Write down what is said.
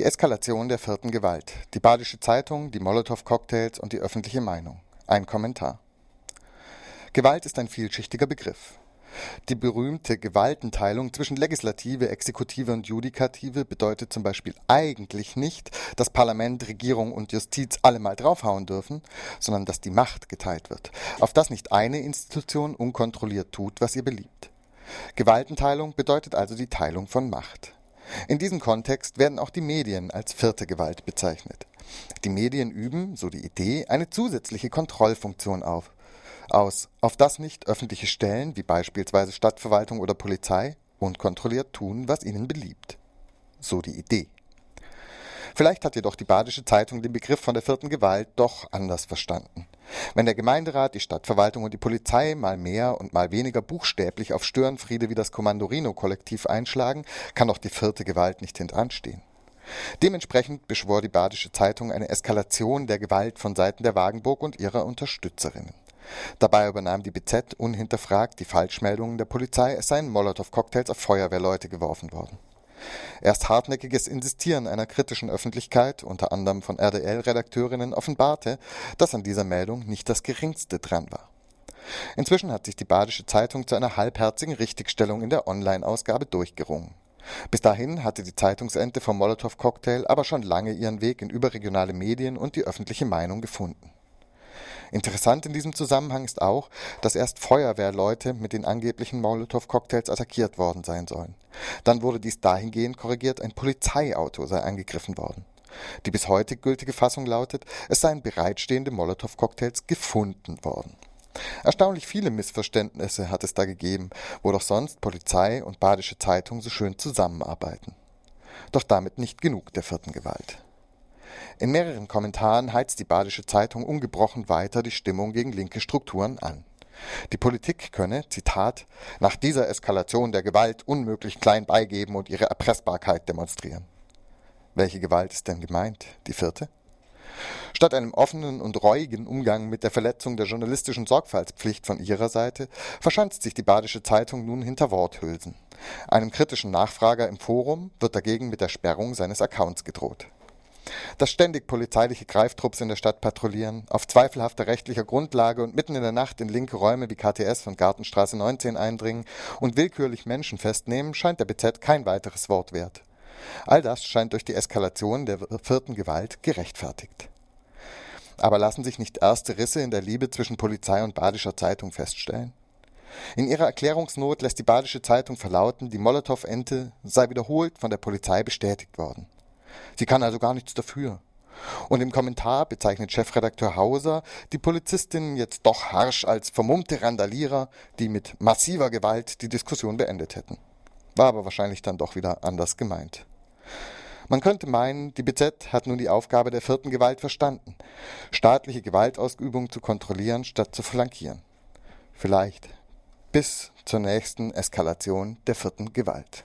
Die Eskalation der vierten Gewalt. Die Badische Zeitung, die Molotow-Cocktails und die öffentliche Meinung. Ein Kommentar. Gewalt ist ein vielschichtiger Begriff. Die berühmte Gewaltenteilung zwischen Legislative, Exekutive und Judikative bedeutet zum Beispiel eigentlich nicht, dass Parlament, Regierung und Justiz alle mal draufhauen dürfen, sondern dass die Macht geteilt wird, auf dass nicht eine Institution unkontrolliert tut, was ihr beliebt. Gewaltenteilung bedeutet also die Teilung von Macht. In diesem Kontext werden auch die Medien als vierte Gewalt bezeichnet. Die Medien üben, so die Idee, eine zusätzliche Kontrollfunktion auf, aus, auf das nicht öffentliche Stellen, wie beispielsweise Stadtverwaltung oder Polizei, unkontrolliert tun, was ihnen beliebt. So die Idee. Vielleicht hat jedoch die Badische Zeitung den Begriff von der vierten Gewalt doch anders verstanden. Wenn der Gemeinderat, die Stadtverwaltung und die Polizei mal mehr und mal weniger buchstäblich auf Störenfriede wie das Kommandorino-Kollektiv einschlagen, kann doch die vierte Gewalt nicht hintanstehen. Dementsprechend beschwor die Badische Zeitung eine Eskalation der Gewalt von Seiten der Wagenburg und ihrer Unterstützerinnen. Dabei übernahm die BZ unhinterfragt die Falschmeldungen der Polizei, es seien Molotow-Cocktails auf Feuerwehrleute geworfen worden. Erst hartnäckiges Insistieren einer kritischen Öffentlichkeit, unter anderem von RDL-Redakteurinnen, offenbarte, dass an dieser Meldung nicht das geringste dran war. Inzwischen hat sich die Badische Zeitung zu einer halbherzigen Richtigstellung in der Online-Ausgabe durchgerungen. Bis dahin hatte die Zeitungsente vom Molotow-Cocktail aber schon lange ihren Weg in überregionale Medien und die öffentliche Meinung gefunden. Interessant in diesem Zusammenhang ist auch, dass erst Feuerwehrleute mit den angeblichen Molotow-Cocktails attackiert worden sein sollen. Dann wurde dies dahingehend korrigiert, ein Polizeiauto sei angegriffen worden. Die bis heute gültige Fassung lautet, es seien bereitstehende Molotow-Cocktails gefunden worden. Erstaunlich viele Missverständnisse hat es da gegeben, wo doch sonst Polizei und Badische Zeitung so schön zusammenarbeiten. Doch damit nicht genug der vierten Gewalt. In mehreren Kommentaren heizt die Badische Zeitung ungebrochen weiter die Stimmung gegen linke Strukturen an. Die Politik könne, Zitat, nach dieser Eskalation der Gewalt unmöglich klein beigeben und ihre Erpressbarkeit demonstrieren. Welche Gewalt ist denn gemeint? Die vierte? Statt einem offenen und reuigen Umgang mit der Verletzung der journalistischen Sorgfaltspflicht von ihrer Seite verschanzt sich die Badische Zeitung nun hinter Worthülsen. Einem kritischen Nachfrager im Forum wird dagegen mit der Sperrung seines Accounts gedroht dass ständig polizeiliche Greiftrupps in der Stadt patrouillieren, auf zweifelhafter rechtlicher Grundlage und mitten in der Nacht in linke Räume wie KTS und Gartenstraße 19 eindringen und willkürlich Menschen festnehmen, scheint der BZ kein weiteres Wort wert. All das scheint durch die Eskalation der vierten Gewalt gerechtfertigt. Aber lassen sich nicht erste Risse in der Liebe zwischen Polizei und Badischer Zeitung feststellen? In ihrer Erklärungsnot lässt die Badische Zeitung verlauten, die Molotow-Ente sei wiederholt von der Polizei bestätigt worden. Sie kann also gar nichts dafür. Und im Kommentar bezeichnet Chefredakteur Hauser die Polizistinnen jetzt doch harsch als vermummte Randalierer, die mit massiver Gewalt die Diskussion beendet hätten. War aber wahrscheinlich dann doch wieder anders gemeint. Man könnte meinen, die BZ hat nun die Aufgabe der vierten Gewalt verstanden, staatliche Gewaltausübung zu kontrollieren statt zu flankieren. Vielleicht bis zur nächsten Eskalation der vierten Gewalt.